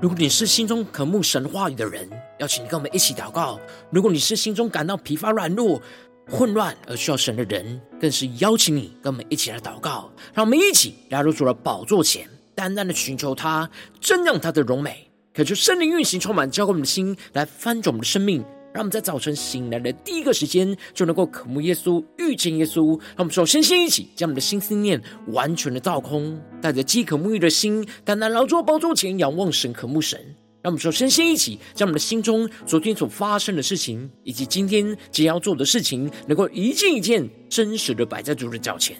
如果你是心中渴慕神话语的人，邀请你跟我们一起祷告；如果你是心中感到疲乏、软弱、混乱而需要神的人，更是邀请你跟我们一起来祷告。让我们一起来入主了宝座前，淡淡的寻求他，瞻仰他的荣美，可求圣灵运行充满，浇灌我们的心，来翻转我们的生命。让我们在早晨醒来的第一个时间，就能够渴慕耶稣、遇见耶稣。让我们首先先一起将我们的心思念完全的倒空，带着饥渴沐浴的心，单单来到宝座前仰望神、渴慕神。让我们首先先一起将我们的心中昨天所发生的事情，以及今天即将要做的事情，能够一件一件真实的摆在主的脚前。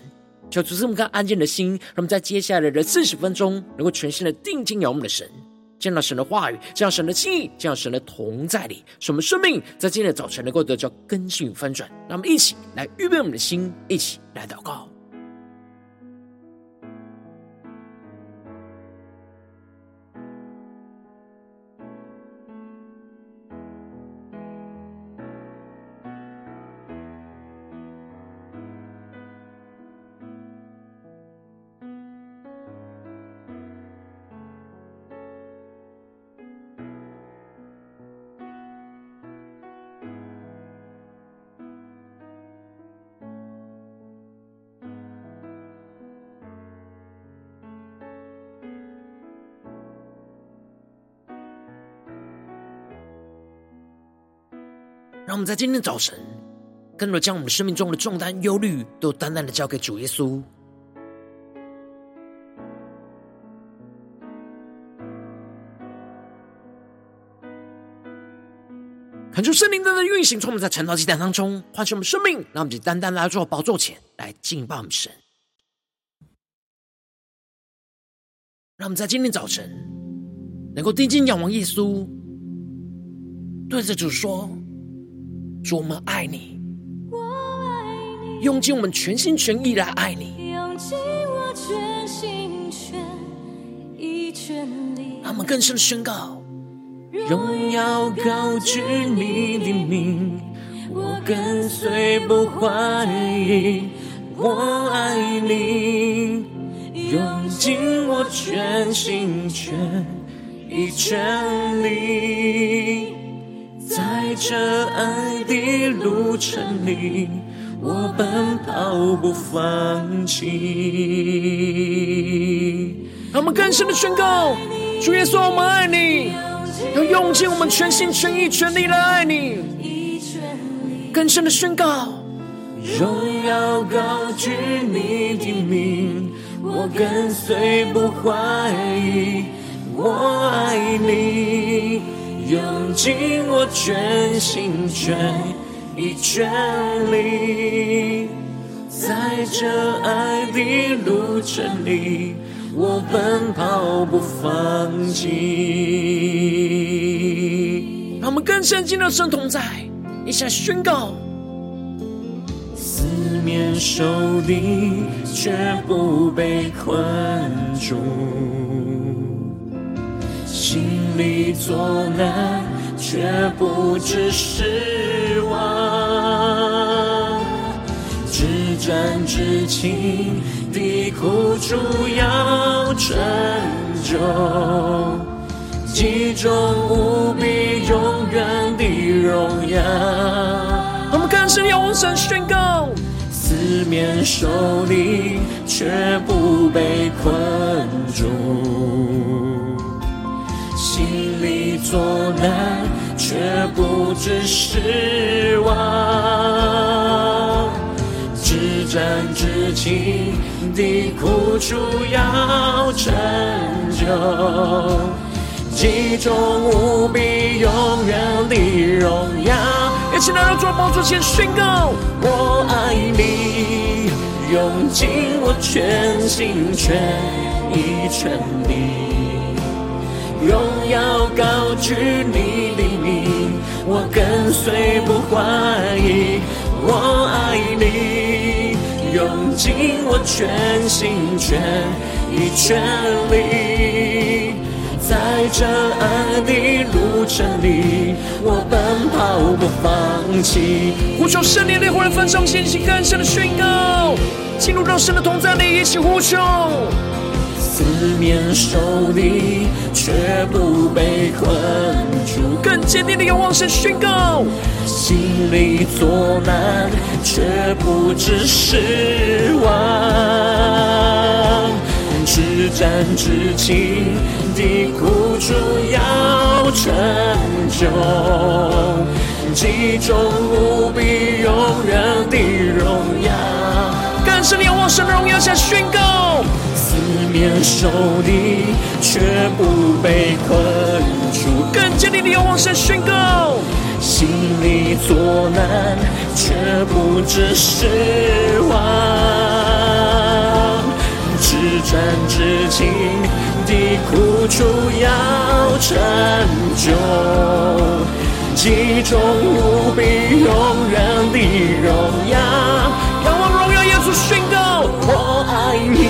求主赐我们安静的心，让我们在接下来的四十分钟，能够全心的定睛仰望我们的神。见到神的话语，见到神的心意，见到神的同在里，使我们生命在今天的早晨能够得到更新与翻转。让我们一起来预备我们的心，一起来祷告。让我们在今天早晨，更多将我们生命中的重担、忧虑，都单单的交给主耶稣。恳求圣灵在的运行，充满在晨祷祭坛当中，唤醒我们生命。让我们就单单来到宝座前来敬拜我们神。让我们在今天早晨，能够定睛仰望耶稣，对着主说。主，我们爱你，我爱你，用尽我们全心全意来爱你，用尽我全心全意全力。让我们更深的宣告，荣耀高举你的名，我跟随不怀疑，我爱你，用尽我全心全意全力。在这爱的路程里，我奔跑不放弃。让我们更深的宣告：主耶稣，我们爱你，要用尽我们全心全意全力来爱你。更深的宣告：荣耀高举你的名，我跟随不怀疑，我爱你。用尽我全心全意全力，在这爱的路程里，我奔跑不放弃。让我们更深进入神同在，一起来宣告：四面受敌，却不被困住。心里作难，却不知失望。至暂至轻的苦楚要成就，极重无比永远的荣耀。我们更深仰望神宣告：四面受敌，却不被困住。心里作难，却不知失望。至暂至情的苦楚要成就，集中无比永远的荣耀。一起来到主宝座前宣告：我爱你，用尽我全心全意全力。用要高举你的名，我跟随不怀疑，我爱你，用尽我全心全意全力，在这爱的路程里，我奔跑不放弃。呼求圣灵烈火的焚烧，信心更深的宣告，进入到神的同在里，一起呼求。四面受敌，却不被困住。更坚定的仰望神宣告，心里作难，却不知失望。至战至情的苦楚要成就，极重无比永远的荣耀。更深的仰望神的荣耀下宣告。面受敌，却不被困住；更坚定的仰望神宣告，心里作难，却不致失望。至暂至情的苦楚要成就，极重无比永远的荣耀。仰望荣耀耶稣宣告，我爱你。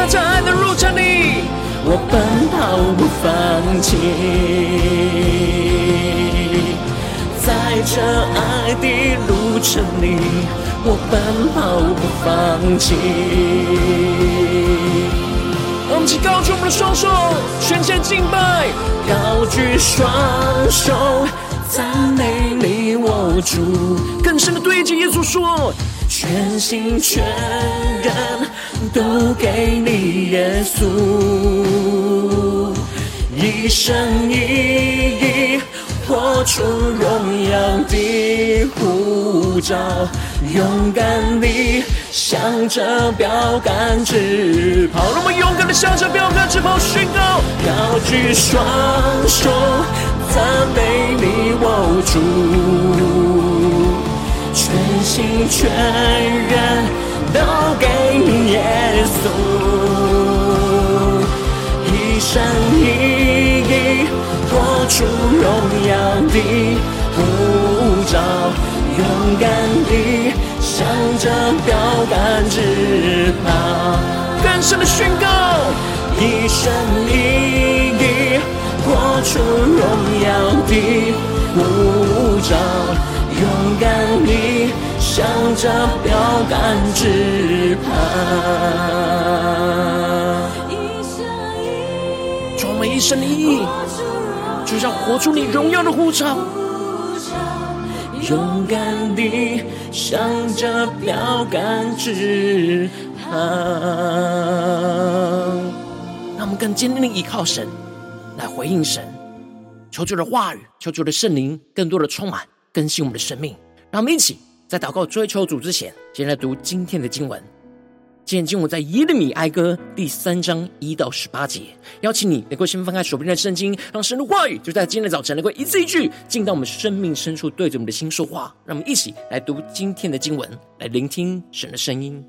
在这爱的路程里，我奔跑不放弃。在这爱的路程里，我奔跑不放弃。我们请高举我们的双手，全线敬拜，高举双手，赞美你我主。更深的对着耶稣说。全心全人都给你，耶稣，一生一意活出荣耀的呼召，勇敢地向着标杆直跑。让我们勇敢地向着标杆直跑，宣告，高举双手，赞美你，我主。全心全人都给你，耶稣，一生一意活出荣耀的呼召，勇敢地向着标杆直跑，更深的宣告，一生一意活出荣耀的呼召。勇敢地向着标杆直跑，充满一生一意，就像活出你荣耀的呼召。勇敢地向着标杆直跑，让我们更坚定的依靠神，来回应神，求主的话语，求主的圣灵，更多的充满。更新我们的生命，让我们一起在祷告追求主之前，先来读今天的经文。今天经文在耶利米哀歌第三章一到十八节。邀请你能够先翻开手边的圣经，让神的话语就在今天的早晨能够一字一句进到我们生命深处，对着我们的心说话。让我们一起来读今天的经文，来聆听神的声音。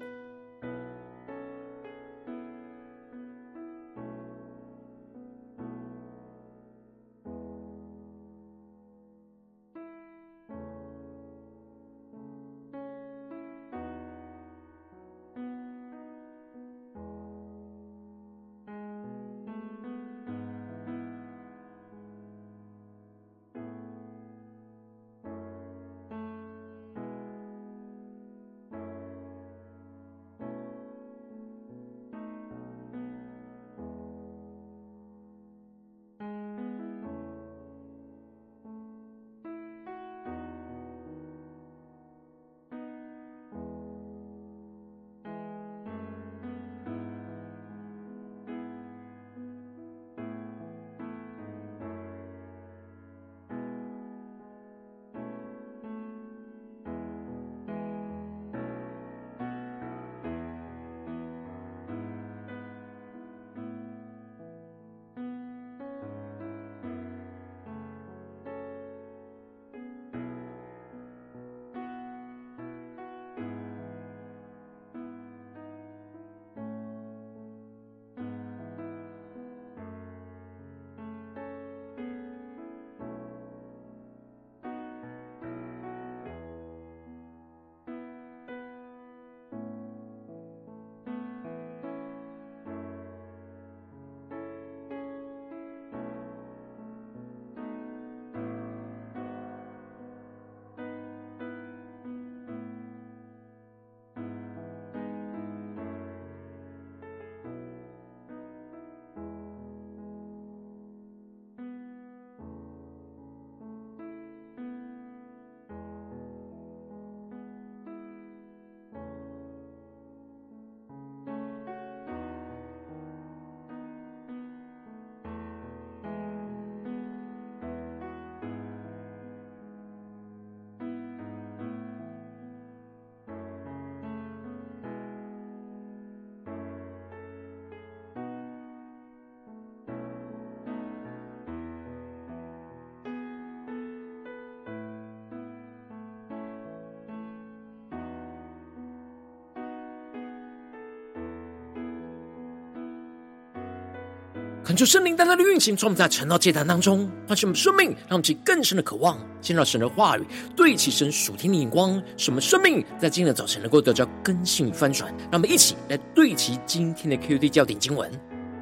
恳求圣灵带来的运行，从我们在晨祷祭坛当中唤醒我们生命，让我们起更深的渴望，见到神的话语，对齐神属天的眼光，使我们生命在今天早晨能够得到更新与翻转。让我们一起来对齐今天的 QD 焦点经文，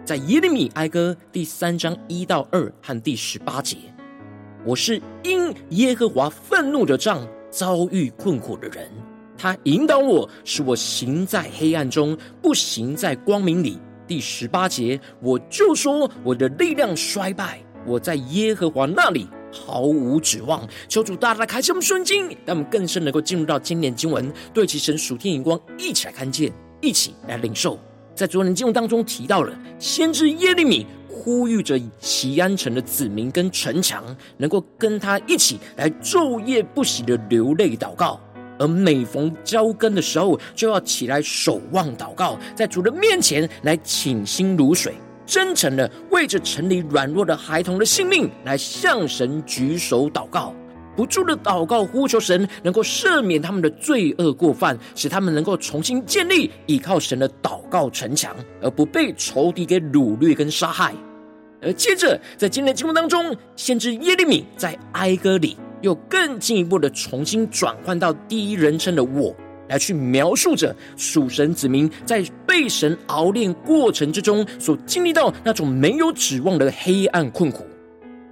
在耶利米哀歌第三章一到二和第十八节。我是因耶和华愤怒的杖，遭遇困苦的人。他引导我，使我行在黑暗中，不行在光明里。第十八节，我就说我的力量衰败，我在耶和华那里毫无指望。求主大大开启我们顺经，让我们更深能够进入到今年经文，对其神属天眼光，一起来看见，一起来领受。在昨天经文当中提到了先知耶利米。呼吁着齐安城的子民跟城墙，能够跟他一起来昼夜不息的流泪祷告，而每逢交更的时候，就要起来守望祷告，在主的面前来倾心如水，真诚的为着城里软弱的孩童的性命来向神举手祷告，不住的祷告呼求神能够赦免他们的罪恶过犯，使他们能够重新建立依靠神的祷告城墙，而不被仇敌给掳掠跟杀害。而接着，在今天的经文当中，先知耶利米在哀歌里又更进一步的重新转换到第一人称的我，来去描述着属神子民在被神熬炼过程之中所经历到那种没有指望的黑暗困苦。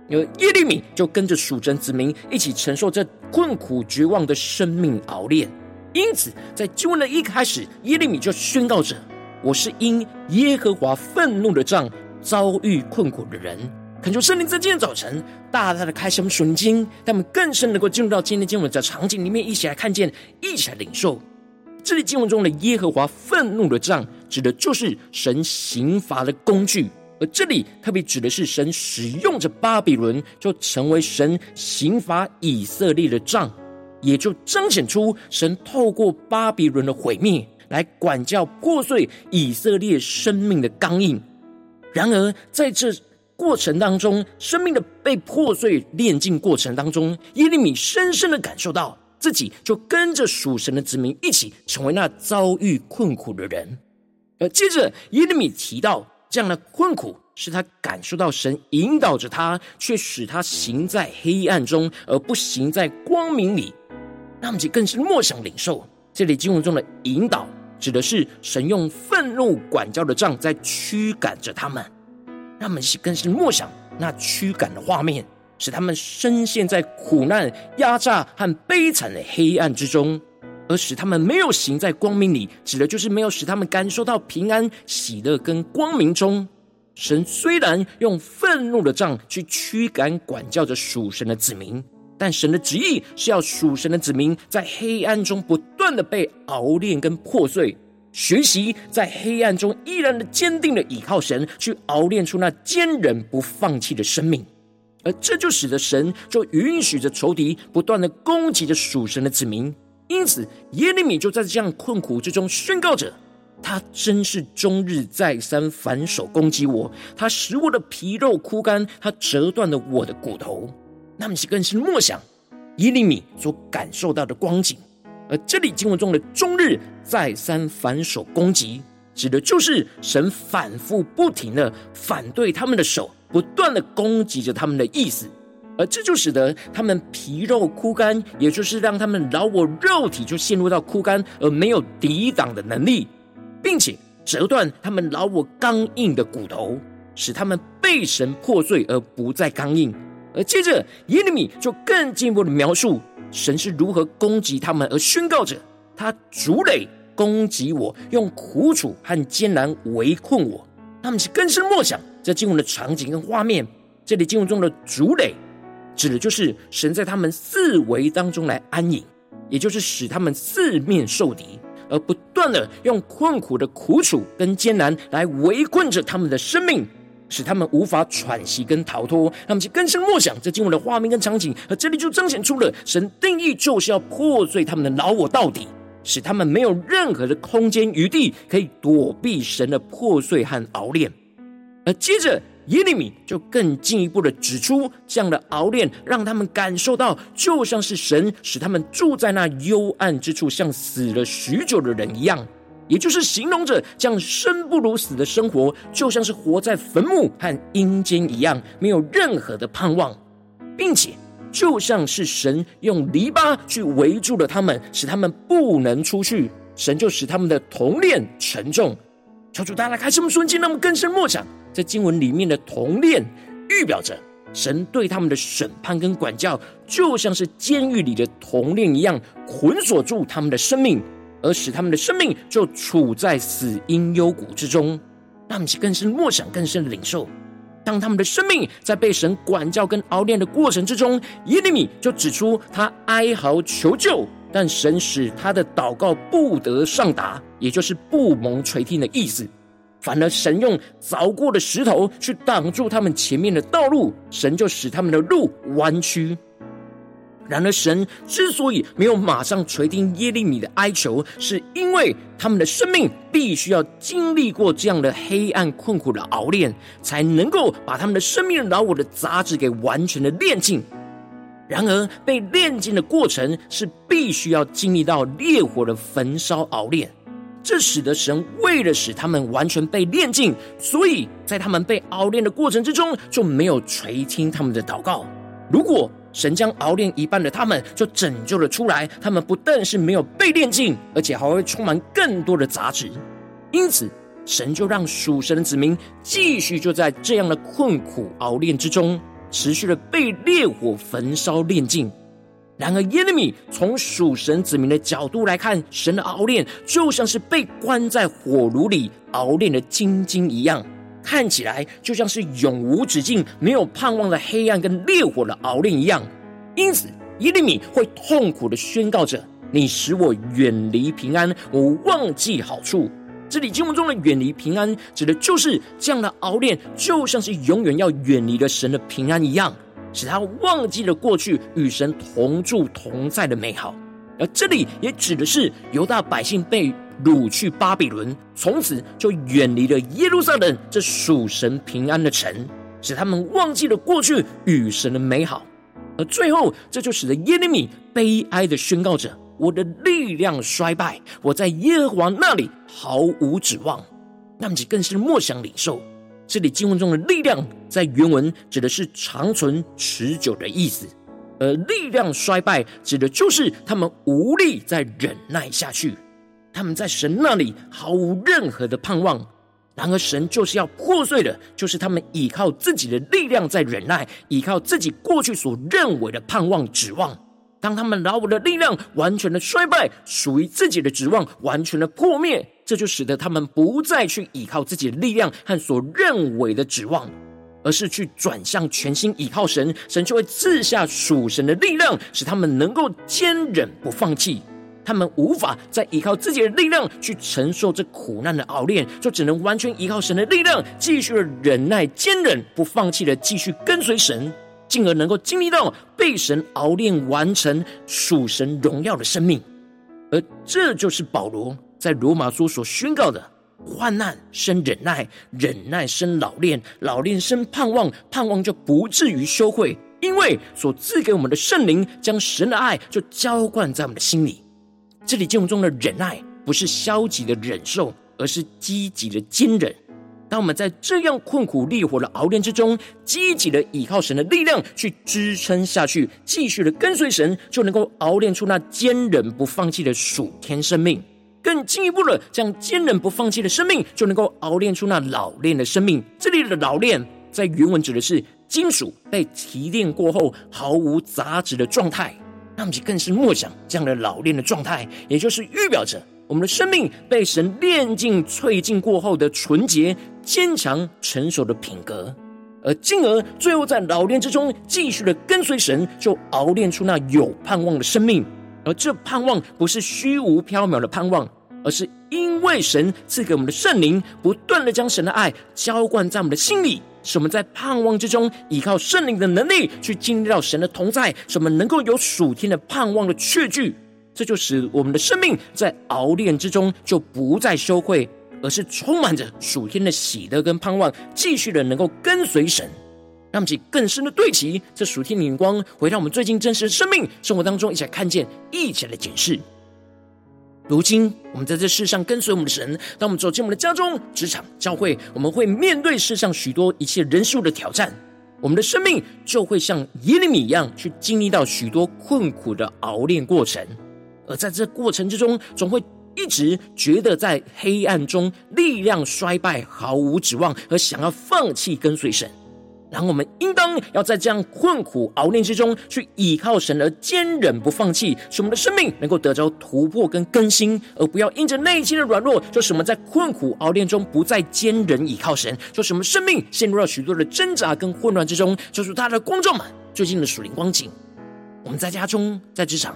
而耶利米就跟着属神子民一起承受这困苦绝望的生命熬炼。因此，在经文的一开始，耶利米就宣告着：“我是因耶和华愤怒的杖。”遭遇困苦的人，恳求圣灵在今天早晨大大的开什么神经，让我们更深能够进入到今天经文的场景里面，一起来看见，一起来领受。这里经文中的耶和华愤怒的杖，指的就是神刑罚的工具，而这里特别指的是神使用着巴比伦，就成为神刑罚以色列的杖，也就彰显出神透过巴比伦的毁灭，来管教破碎以色列生命的刚硬。然而，在这过程当中，生命的被破碎炼净过程当中，耶利米深深的感受到自己就跟着属神的子民一起成为那遭遇困苦的人。而接着，耶利米提到这样的困苦是他感受到神引导着他，却使他行在黑暗中，而不行在光明里。那么，就更是默想领受这里经文中的引导。指的是神用愤怒管教的杖在驱赶着他们，让我们更是默想那驱赶的画面，使他们深陷在苦难、压榨和悲惨的黑暗之中，而使他们没有行在光明里，指的就是没有使他们感受到平安、喜乐跟光明中。神虽然用愤怒的杖去驱赶管教着属神的子民。但神的旨意是要属神的子民在黑暗中不断的被熬炼跟破碎，学习在黑暗中依然的坚定的倚靠神，去熬炼出那坚韧不放弃的生命。而这就使得神就允许着仇敌不断的攻击着属神的子民。因此，耶利米就在这样困苦之中宣告着：他真是终日再三反手攻击我，他使我的皮肉枯干，他折断了我的骨头。那么是更是默想耶利米所感受到的光景，而这里经文中的“终日再三反手攻击”，指的就是神反复不停的反对他们的手，不断的攻击着他们的意思，而这就使得他们皮肉枯干，也就是让他们老我肉体就陷入到枯干而没有抵挡的能力，并且折断他们老我刚硬的骨头，使他们被神破碎而不再刚硬。而接着，耶利米就更进一步的描述神是如何攻击他们，而宣告着他主垒攻击我，用苦楚和艰难围困我。他们是更深默想这经文的场景跟画面。这里经文中的主垒，指的就是神在他们四围当中来安营，也就是使他们四面受敌，而不断的用困苦的苦楚跟艰难来围困着他们的生命。使他们无法喘息跟逃脱，他们去更深默想这经文的画面跟场景，而这里就彰显出了神定义就是要破碎他们的老我到底，使他们没有任何的空间余地可以躲避神的破碎和熬炼。而接着耶利米就更进一步的指出，这样的熬炼让他们感受到，就像是神使他们住在那幽暗之处，像死了许久的人一样。也就是形容着这样生不如死的生活，就像是活在坟墓和阴间一样，没有任何的盼望，并且就像是神用篱笆去围住了他们，使他们不能出去，神就使他们的铜链沉重。求主大家来开什么瞬间，让我们更深默想，在经文里面的铜链预表着神对他们的审判跟管教，就像是监狱里的铜链一样，捆锁住他们的生命。而使他们的生命就处在死荫幽谷之中，他们更深默想、更深的领受。当他们的生命在被神管教跟熬炼的过程之中，耶利米就指出他哀嚎求救，但神使他的祷告不得上达，也就是不蒙垂听的意思。反而神用凿过的石头去挡住他们前面的道路，神就使他们的路弯曲。然而，神之所以没有马上垂听耶利米的哀求，是因为他们的生命必须要经历过这样的黑暗困苦的熬炼，才能够把他们的生命老我的杂质给完全的炼净。然而，被炼净的过程是必须要经历到烈火的焚烧熬炼，这使得神为了使他们完全被炼净，所以在他们被熬炼的过程之中，就没有垂听他们的祷告。如果神将熬炼一半的他们就拯救了出来，他们不但是没有被炼净，而且还会充满更多的杂质。因此，神就让属神的子民继续就在这样的困苦熬炼之中，持续的被烈火焚烧炼净。然而，耶利米从属神子民的角度来看，神的熬炼就像是被关在火炉里熬炼的金晶一样。看起来就像是永无止境、没有盼望的黑暗跟烈火的熬炼一样，因此耶利米会痛苦的宣告着：“你使我远离平安，我忘记好处。”这里经文中的“远离平安”指的就是这样的熬炼，就像是永远要远离了神的平安一样，使他忘记了过去与神同住同在的美好。而这里也指的是犹大百姓被掳去巴比伦，从此就远离了耶路撒冷这属神平安的城，使他们忘记了过去与神的美好。而最后，这就使得耶利米悲哀的宣告着：“我的力量衰败，我在耶和华那里毫无指望。”那么，更是默想领受这里经文中的力量，在原文指的是长存持久的意思。而力量衰败，指的就是他们无力再忍耐下去，他们在神那里毫无任何的盼望。然而，神就是要破碎的，就是他们依靠自己的力量在忍耐，依靠自己过去所认为的盼望指望。当他们老我的力量完全的衰败，属于自己的指望完全的破灭，这就使得他们不再去依靠自己的力量和所认为的指望。而是去转向全心倚靠神，神就会赐下属神的力量，使他们能够坚忍不放弃。他们无法再依靠自己的力量去承受这苦难的熬炼，就只能完全依靠神的力量，继续的忍耐、坚忍、不放弃的继续跟随神，进而能够经历到被神熬炼完成属神荣耀的生命。而这就是保罗在罗马书所宣告的。患难生忍耐，忍耐生老练，老练生盼望，盼望就不至于羞愧，因为所赐给我们的圣灵将神的爱就浇灌在我们的心里。这里经文中的忍耐，不是消极的忍受，而是积极的坚忍。当我们在这样困苦烈火的熬炼之中，积极的倚靠神的力量去支撑下去，继续的跟随神，就能够熬炼出那坚忍不放弃的属天生命。更进一步的，这样坚韧不放弃的生命，就能够熬炼出那老练的生命。这里的老练，在原文指的是金属被提炼过后毫无杂质的状态。那么，就更是默想这样的老练的状态，也就是预表着我们的生命被神炼尽、淬尽过后的纯洁、坚强、成熟的品格，而进而最后在老练之中继续的跟随神，就熬炼出那有盼望的生命。而这盼望不是虚无缥缈的盼望。而是因为神赐给我们的圣灵，不断的将神的爱浇灌在我们的心里，使我们在盼望之中，依靠圣灵的能力去经历到神的同在，使我们能够有属天的盼望的确据。这就使我们的生命在熬炼之中就不再羞愧，而是充满着属天的喜乐跟盼望，继续的能够跟随神，让我们更深的对齐这属天的眼光，回到我们最近真实的生命生活当中，一起来看见，一起来检视。如今，我们在这世上跟随我们的神，当我们走进我们的家中、职场、教会，我们会面对世上许多一切人数的挑战，我们的生命就会像耶利米一样，去经历到许多困苦的熬炼过程。而在这过程之中，总会一直觉得在黑暗中力量衰败、毫无指望，而想要放弃跟随神。然后我们应当要在这样困苦熬炼之中，去倚靠神而坚忍不放弃，使我们的生命能够得着突破跟更新，而不要因着内心的软弱，就使我们在困苦熬炼中不再坚忍倚靠神，就使我们生命陷入了许多的挣扎跟混乱之中。就是他的观众们最近的属灵光景，我们在家中、在职场、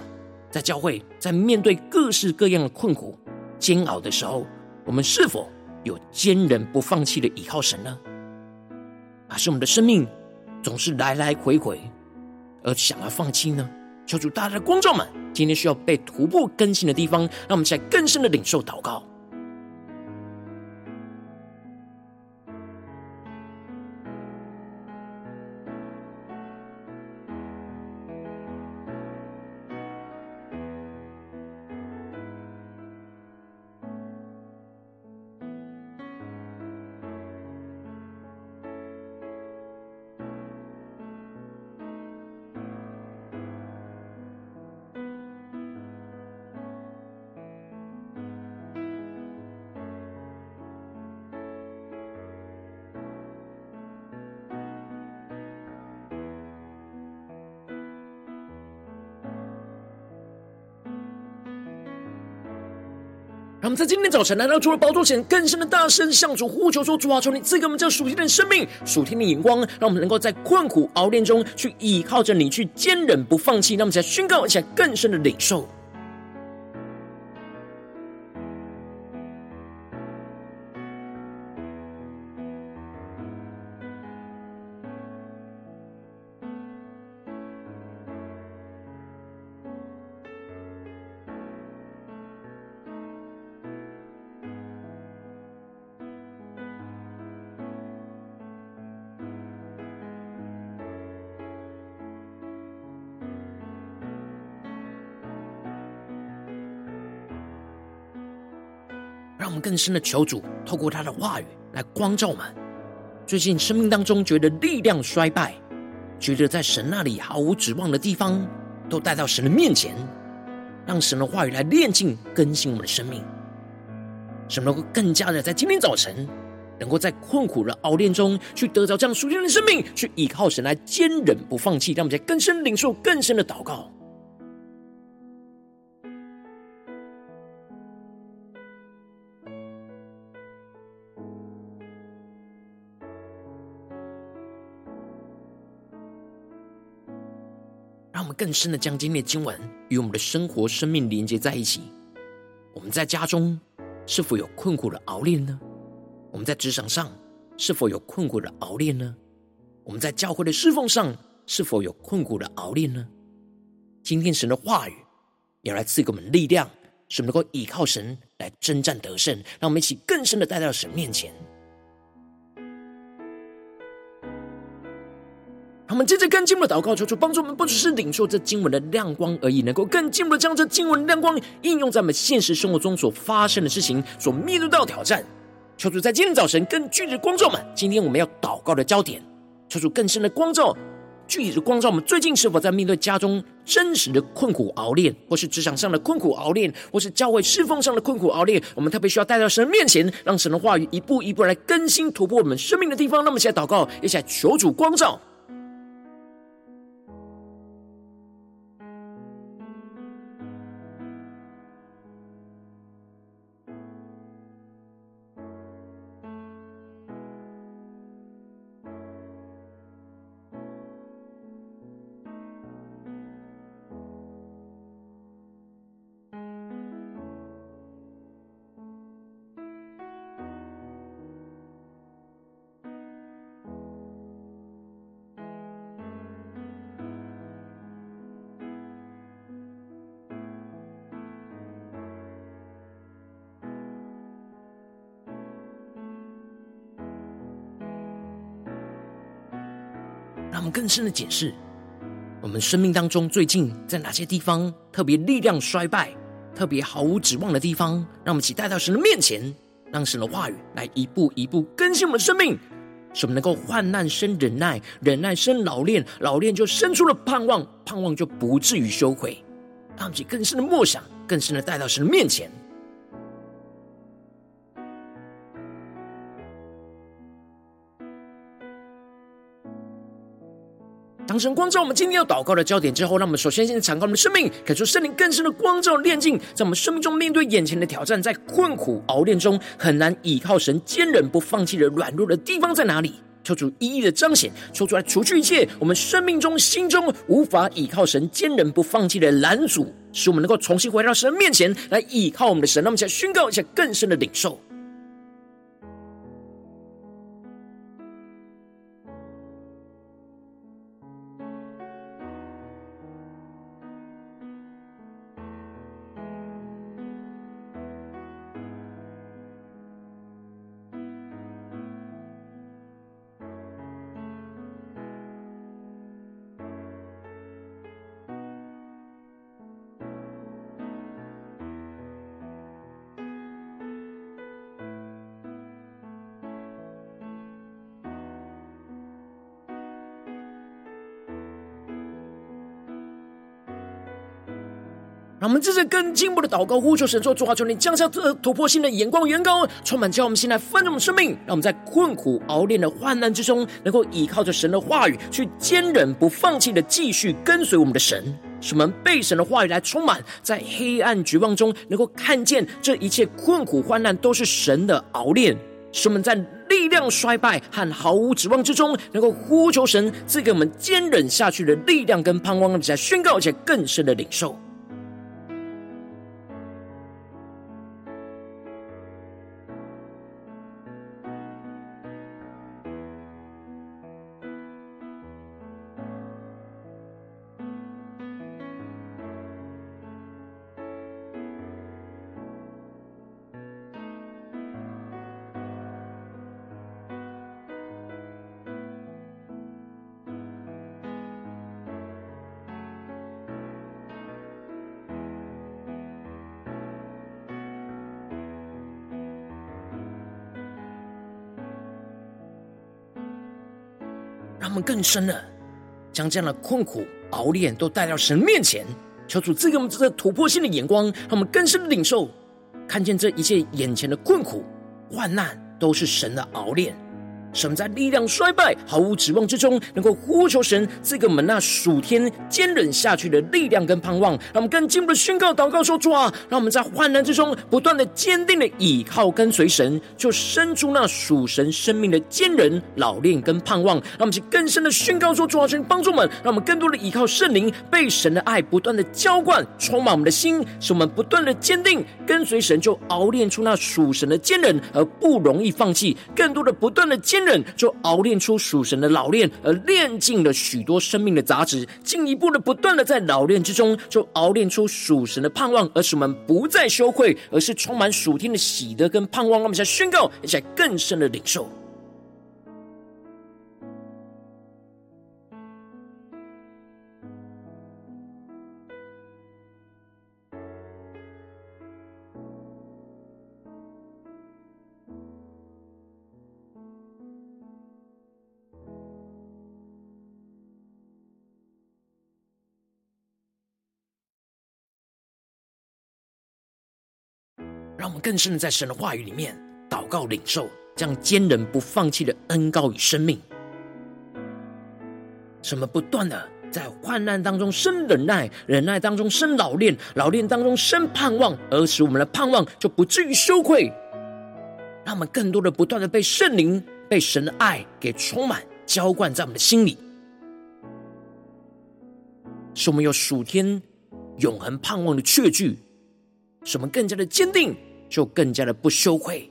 在教会，在面对各式各样的困苦煎熬的时候，我们是否有坚忍不放弃的倚靠神呢？还是我们的生命总是来来回回，而想要放弃呢？求主大家的观众们，今天需要被突破更新的地方，让我们在更深的领受祷告。让我们在今天早晨来到主的宝座前，更深的大声向主呼求说：“主啊，求你赐给我们这属天的生命、属天的眼光，让我们能够在困苦熬炼中去倚靠着你，去坚忍不放弃。让我们在宣告一下更深的领受。”更深的求主，透过他的话语来光照我们。最近生命当中觉得力量衰败，觉得在神那里毫无指望的地方，都带到神的面前，让神的话语来炼净更新我们的生命，使我们能够更加的在今天早晨，能够在困苦的熬炼中去得着这样属天的生命，去依靠神来坚忍不放弃，让我们在更深领受更深的祷告。让我们更深的将今天的经文与我们的生活、生命连接在一起。我们在家中是否有困苦的熬炼呢？我们在职场上是否有困苦的熬炼呢？我们在教会的侍奉上是否有困苦的熬炼呢？今天神的话语要来赐给我们力量，使我们能够依靠神来征战得胜。让我们一起更深的带到神面前。们接着更进步的祷告，求主帮助我们，不只是领受这经文的亮光而已，能够更进一步的将这经文的亮光应用在我们现实生活中所发生的事情、所面对到挑战。求主在今天早晨更具体的光照们，今天我们要祷告的焦点，求主更深的光照，具体的光照我们最近是否在面对家中真实的困苦熬炼，或是职场上的困苦熬炼，或是教会侍奉上的困苦熬炼？我们特别需要带到神面前，让神的话语一步一步来更新突破我们生命的地方。那么，现在祷告，一起来求主光照。我们更深的解释，我们生命当中最近在哪些地方特别力量衰败，特别毫无指望的地方，让我们一起带到神的面前，让神的话语来一步一步更新我们的生命，使我们能够患难生忍耐，忍耐生老练，老练就生出了盼望，盼望就不至于羞愧。让我们一起更深的默想，更深的带到神的面前。当神光照我们今天要祷告的焦点之后，让我们首先先敞开我们的生命，感受圣灵更深的光照炼境，在我们生命中面对眼前的挑战，在困苦熬炼中很难倚靠神坚忍不放弃的软弱的地方在哪里？求主一一的彰显，求主来除去一切我们生命中心中无法倚靠神坚忍不放弃的拦阻，使我们能够重新回到神面前来倚靠我们的神。让我们一起来宣告一下更深的领受。让我们这次更进一步的祷告，呼求神说：主啊，求你降下这突破性的眼光、远高，充满叫我们心来丰盛我们生命。让我们在困苦熬炼的患难之中，能够依靠着神的话语，去坚忍不放弃的继续跟随我们的神。使我们被神的话语来充满，在黑暗绝望中，能够看见这一切困苦患难都是神的熬炼。使我们在力量衰败和毫无指望之中，能够呼求神赐给我们坚忍下去的力量跟盼望，让我们来宣告，而且更深的领受。他们更深了将这样的困苦熬炼都带到神面前，求主赐给我们这个突破性的眼光，让我们更深的领受，看见这一切眼前的困苦患难都是神的熬炼。使我们在力量衰败、毫无指望之中，能够呼求神赐给我们那属天坚忍下去的力量跟盼望。让我们更进一步的宣告祷告说：主啊，让我们在患难之中不断的坚定的倚靠跟随神，就生出那属神生命的坚忍、老练跟盼望。让我们去更深的宣告说：主啊，神帮助我们，让我们更多的倚靠圣灵，被神的爱不断的浇灌，充满我们的心，使我们不断的坚定跟随神，就熬炼出那属神的坚忍，而不容易放弃。更多的不断的坚。忍就熬炼出属神的老练，而炼尽了许多生命的杂质，进一步的不断的在老练之中，就熬炼出属神的盼望，而使我们不再羞愧，而是充满属天的喜得跟盼望。让我们来宣告，而且更深的领受。让我们更深的在神的话语里面祷告领受，这样坚忍不放弃的恩膏与生命。什么不断的在患难当中生忍耐，忍耐当中生老练，老练当中生盼望，而使我们的盼望就不至于羞愧。让我们更多的不断的被圣灵、被神的爱给充满、浇灌在我们的心里，使我们有属天永恒盼望的确据，使我们更加的坚定。就更加的不羞愧。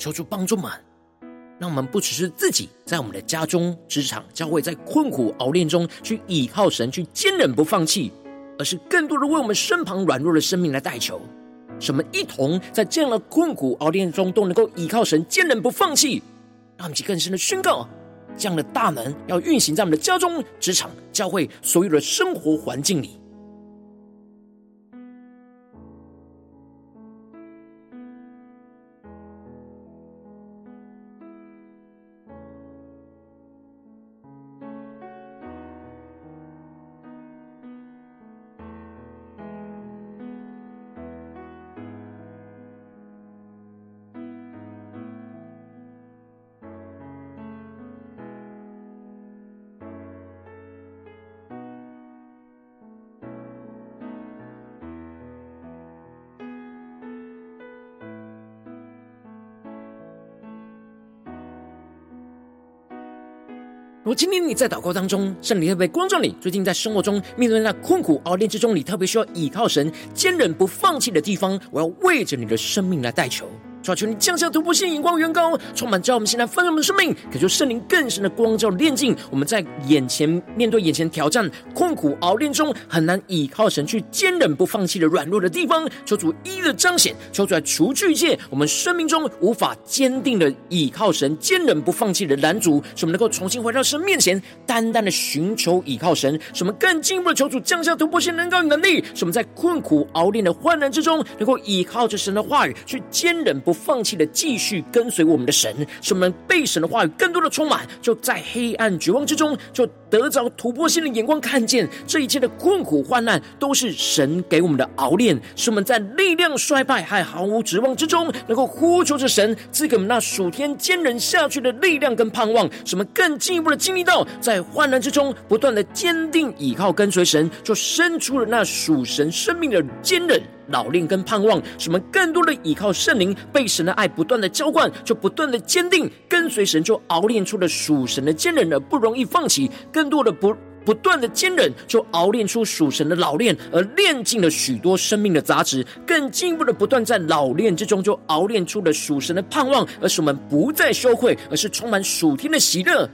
求主帮助们，让我们不只是自己在我们的家中、职场、教会，在困苦熬炼中去倚靠神，去坚忍不放弃，而是更多的为我们身旁软弱的生命来代求。使我们一同在这样的困苦熬炼中都能够倚靠神，坚忍不放弃。让我们去更深的宣告，这样的大门要运行在我们的家中、职场、教会所有的生活环境里。如今天你在祷告当中，圣灵特别光照你，最近在生活中面对那困苦熬炼之中，你特别需要倚靠神、坚忍不放弃的地方，我要为着你的生命来代求。主啊，求你降下突破性眼光，远高充满，叫我们现在丰盛的生。命，可求圣灵更深的光照炼净。我们在眼前面对眼前挑战、困苦熬炼中，很难倚靠神去坚忍不放弃的软弱的地方，求主一一的彰显，求主来除去一切我们生命中无法坚定的倚靠神、坚忍不放弃的拦阻，使我们能够重新回到神面前，单单的寻求倚靠神，使我们更进一步的求主降下突破性能高与能力，使我们在困苦熬炼的患难之中，能够倚靠着神的话语去坚忍不。不放弃的继续跟随我们的神，使我们被神的话语更多的充满，就在黑暗绝望之中，就得着突破性的眼光，看见这一切的困苦患难都是神给我们的熬炼，使我们在力量衰败还毫无指望之中，能够呼求着神赐给我们那属天坚韧下去的力量跟盼望，使我们更进一步的经历到在患难之中不断的坚定倚靠跟随神，就生出了那属神生命的坚韧。老练跟盼望，使我们更多的依靠圣灵，被神的爱不断的浇灌，就不断的坚定跟随神，就熬炼出了属神的坚韧而不容易放弃。更多的不不断的坚韧，就熬炼出属神的老练，而炼尽了许多生命的杂质。更进一步的不断在老练之中，就熬炼出了属神的盼望，而使我们不再羞愧，而是充满属天的喜乐。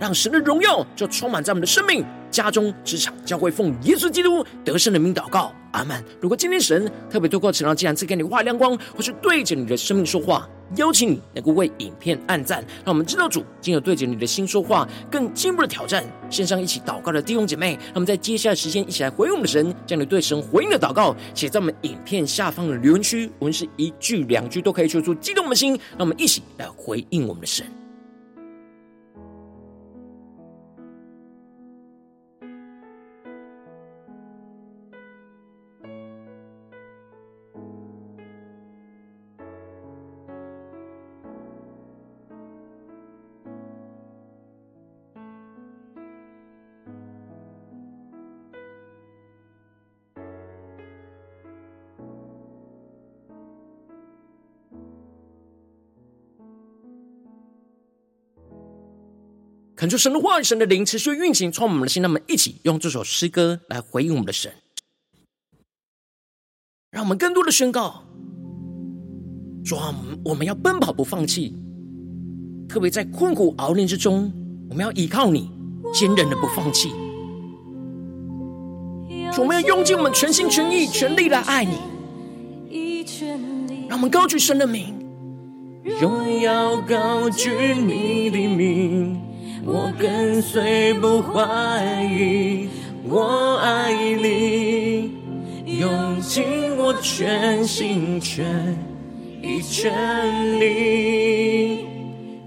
让神的荣耀就充满在我们的生命、家中、职场、将会，奉耶稣基督得胜的名祷告，阿门。如果今天神特别透过晨祷祭坛赐给你画亮光，或是对着你的生命说话，邀请你能够为影片按赞，让我们知道主今日对着你的心说话，更进一步的挑战。线上一起祷告的弟兄姐妹，让我们在接下来时间一起来回应我们的神，将你对神回应的祷告写在我们影片下方的留言区，无论是一句两句都可以说出激动的心，让我们一起来回应我们的神。恳求神的话语、神的灵持续运行，充满我们的心。那我们一起用这首诗歌来回应我们的神，让我们更多的宣告：说我们要奔跑不放弃，特别在困苦熬炼之中，我们要依靠你，坚韧的不放弃。说我们要用尽我们全心全意、全力来爱你。让我们高举神的名，荣耀高举你的名。我跟随不怀疑，我爱你，用尽我全心全意全力，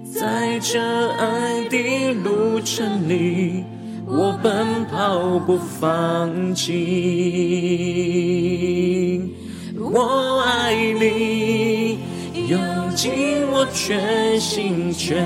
在这爱的路程里，我奔跑不放弃。我爱你，用尽我全心全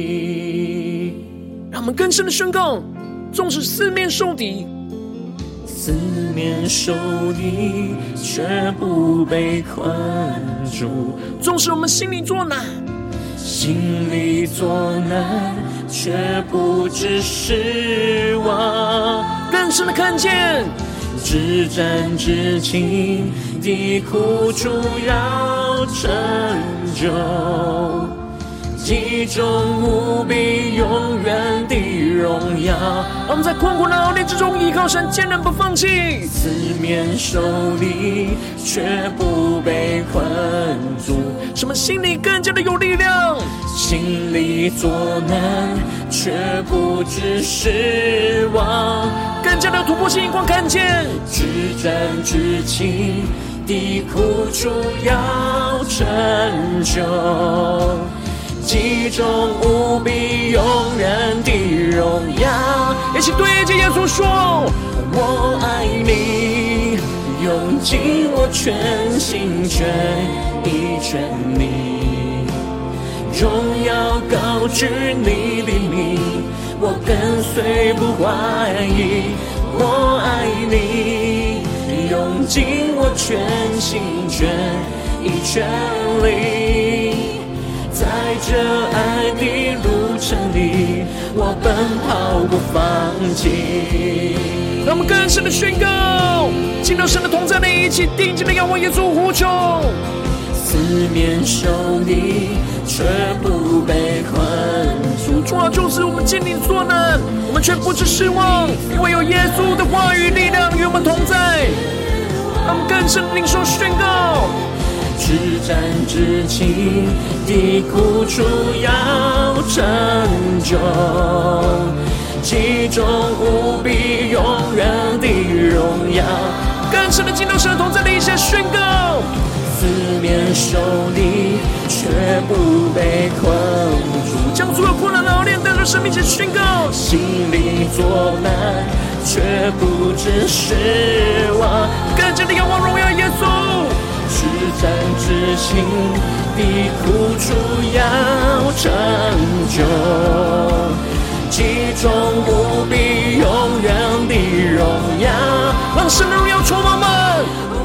让我们更深的宣告：纵使四面受敌，四面受敌却不被困住；纵使我们心里作难，心里作难却不知失望。更深的看见，至战至情的苦楚要成就，极重无比永远的荣耀。让我们在困苦的熬炼之中依靠神，坚韧不放弃。四面受敌却不被困住，什么心里更加的有力量？心里作难却不致失望，更加的突破性光看见，至暂至情。的苦楚要成就，极重无比永远的荣耀。一起对着耶稣说：我爱你，用尽我全心全意全力，荣耀高举你的名，我跟随不怀疑。我爱你。用尽我全心全意全力，在这爱的路程里，我奔跑不放弃。让我们更深的宣告，进到神的同在里，一起定睛的仰望耶稣呼求。四面受敌却不被困住，主啊，就是我们尽力作难，我们却不致失望，因为有耶稣的话语力量与我们同在。让我们更深的领受宣告，至战至轻的苦楚要成就，其中无比永远的荣耀。更深的进入神同在的一些宣告，四面受敌却不被困住，将所有困难的熬炼带到神面前宣告，心里作难。却不知失望，更加的仰望荣耀，至暂至轻的苦楚要成就，极重无比永远的荣耀，让神的荣耀充满们。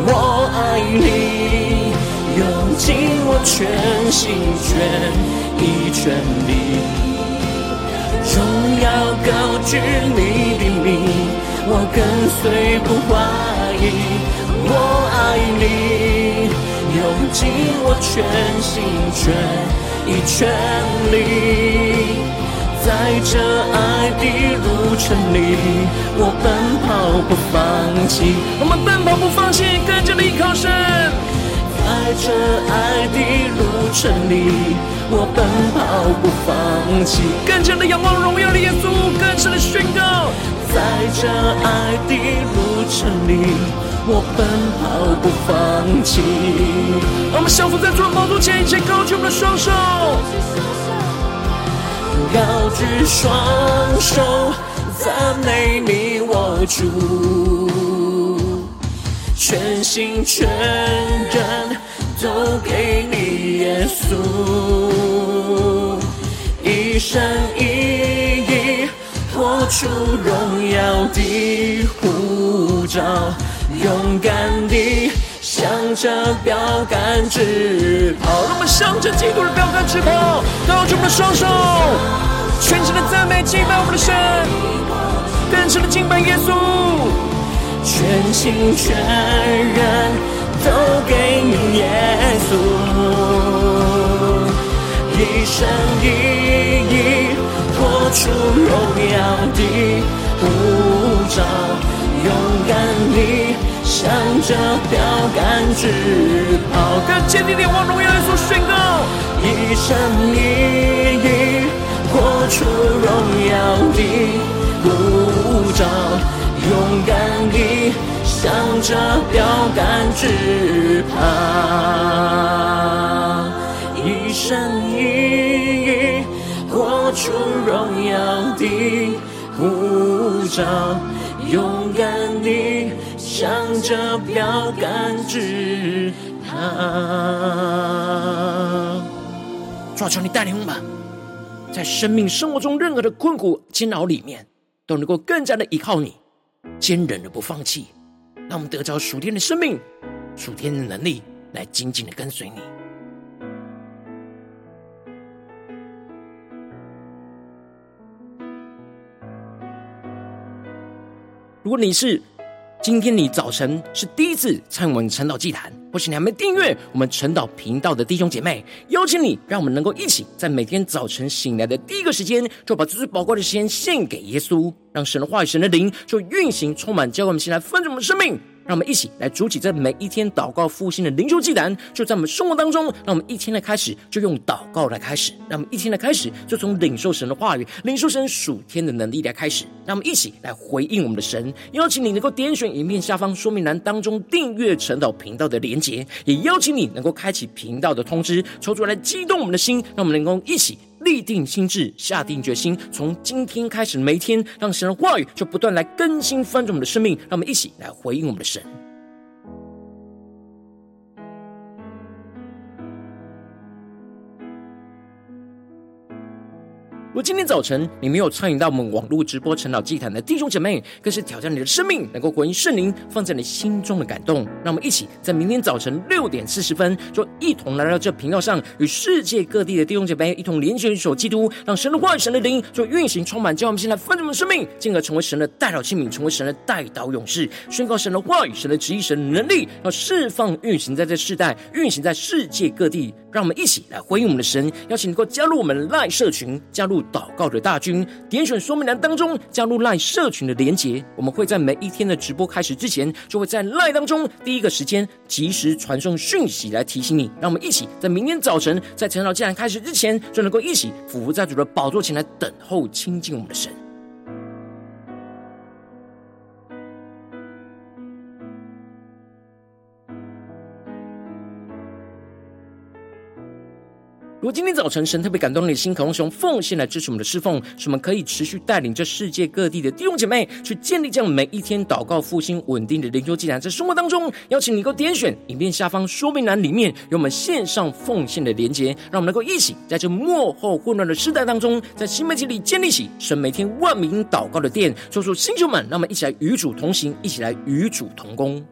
我爱你，用尽我全心全意全力。荣耀高举你的名，我跟随不怀疑。我爱你，用尽我全心全意全力，在这爱的路程里，我奔跑不放弃。我们奔跑不放弃，更加的依靠神。在这爱的路程里，我奔跑不放弃。更加的仰望荣耀的耶稣，更深的宣告。在这爱的路程里，我奔跑不放弃。我们相扶在主的宝座前，一起高举我们的双手，高举双手，赞美你我主，全心全人。都给你耶稣，一生出荣耀的护照，勇敢地向着标杆直跑。让我们向着基督的标杆直跑，高举我们的双手，全心的赞美敬拜我们的神，更深的敬拜耶稣，全心全人。都给你耶稣，一生一出荣耀的呼召，勇敢地向着标杆直跑。更坚定地往荣耀里所宣告，一生一意活出荣耀的呼召，勇敢地向着标杆直跑，一生一出荣耀的呼召，勇敢地向着标杆直跑。主啊，求你带领我们，在生命生活中任何的困苦煎熬里面，都能够更加的依靠你，坚韧的不放弃。让我们得着属天的生命、属天的能力，来紧紧的跟随你。如果你是今天你早晨是第一次参与我们晨祷祭坛，或是你还没订阅我们晨祷频道的弟兄姐妹，邀请你，让我们能够一起在每天早晨醒来的第一个时间，就把最最宝贵的时间献给耶稣。让神的话语、神的灵就运行、充满，教会我们先来分盛我们的生命。让我们一起来筑起这每一天祷告复兴的灵修祭坛，就在我们生活当中。让我们一天的开始就用祷告来开始，让我们一天的开始就从领受神的话语、领受神属天的能力来开始。让我们一起来回应我们的神。邀请你能够点选影片下方说明栏当中订阅晨祷频道的连结，也邀请你能够开启频道的通知，抽出来激动我们的心，让我们能够一起。立定心智，下定决心，从今天开始，每一天让神的话语就不断来更新翻转我们的生命，让我们一起来回应我们的神。果今天早晨你没有参与到我们网络直播晨祷祭坛的弟兄姐妹，更是挑战你的生命，能够回应圣灵放在你心中的感动。让我们一起在明天早晨六点四十分，就一同来到这频道上，与世界各地的弟兄姐妹一同连接、一手基督，让神的话语、神的灵就运行充满，叫我们现在分盛的生命，进而成为神的代祷器皿，成为神的代祷勇士，宣告神的话语、神的旨意、神的能力，要释放运行在这世代，运行在世界各地。让我们一起来回应我们的神，邀请能够加入我们赖社群，加入祷告的大军，点选说明栏当中加入赖社群的连结。我们会在每一天的直播开始之前，就会在赖当中第一个时间及时传送讯息来提醒你。让我们一起在明天早晨在晨祷竟然开始之前，就能够一起俯伏在主的宝座前来等候亲近我们的神。如果今天早晨神特别感动你的心，渴望使用奉献来支持我们的侍奉，使我们可以持续带领这世界各地的弟兄姐妹去建立这样每一天祷告复兴稳定的灵修祭坛，在生活当中，邀请你能够点选影片下方说明栏里面有我们线上奉献的连结，让我们能够一起在这末后混乱的时代当中，在新媒体里建立起神每天万名祷告的殿。说出星球们，让我们一起来与主同行，一起来与主同工。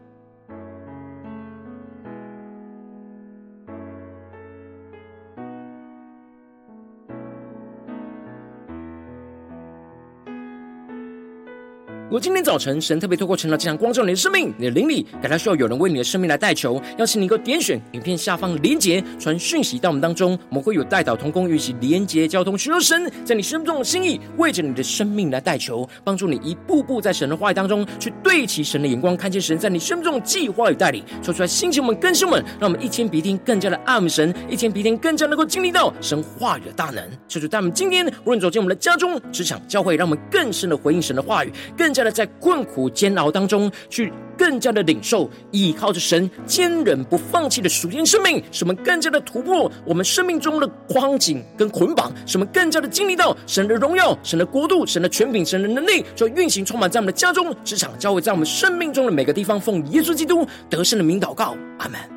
如果今天早晨神特别透过晨祷这样光照你的生命，你的灵里感到需要有人为你的生命来代求，邀请你能够点选影片下方的连结，传讯息到我们当中，我们会有代祷同工，与其连结交通，寻求神在你生命中的心意，为着你的生命来代求，帮助你一步步在神的话语当中去对齐神的眼光，看见神在你生命中的计划与带领，说出来心情我们更新我们，让我们一天比一天更加的爱神，一天比一天更加能够经历到神话语的大能。求主带我们今天无论走进我们的家中、职场、教会，让我们更深的回应神的话语，更加的在困苦煎熬当中，去更加的领受依靠着神坚忍不放弃的属天生命，使我们更加的突破我们生命中的光景跟捆绑，使我们更加的经历到神的荣耀、神的国度、神的权柄、神的能力，就运行充满在我们的家中、职场、教会，在我们生命中的每个地方。奉耶稣基督得胜的名祷告，阿门。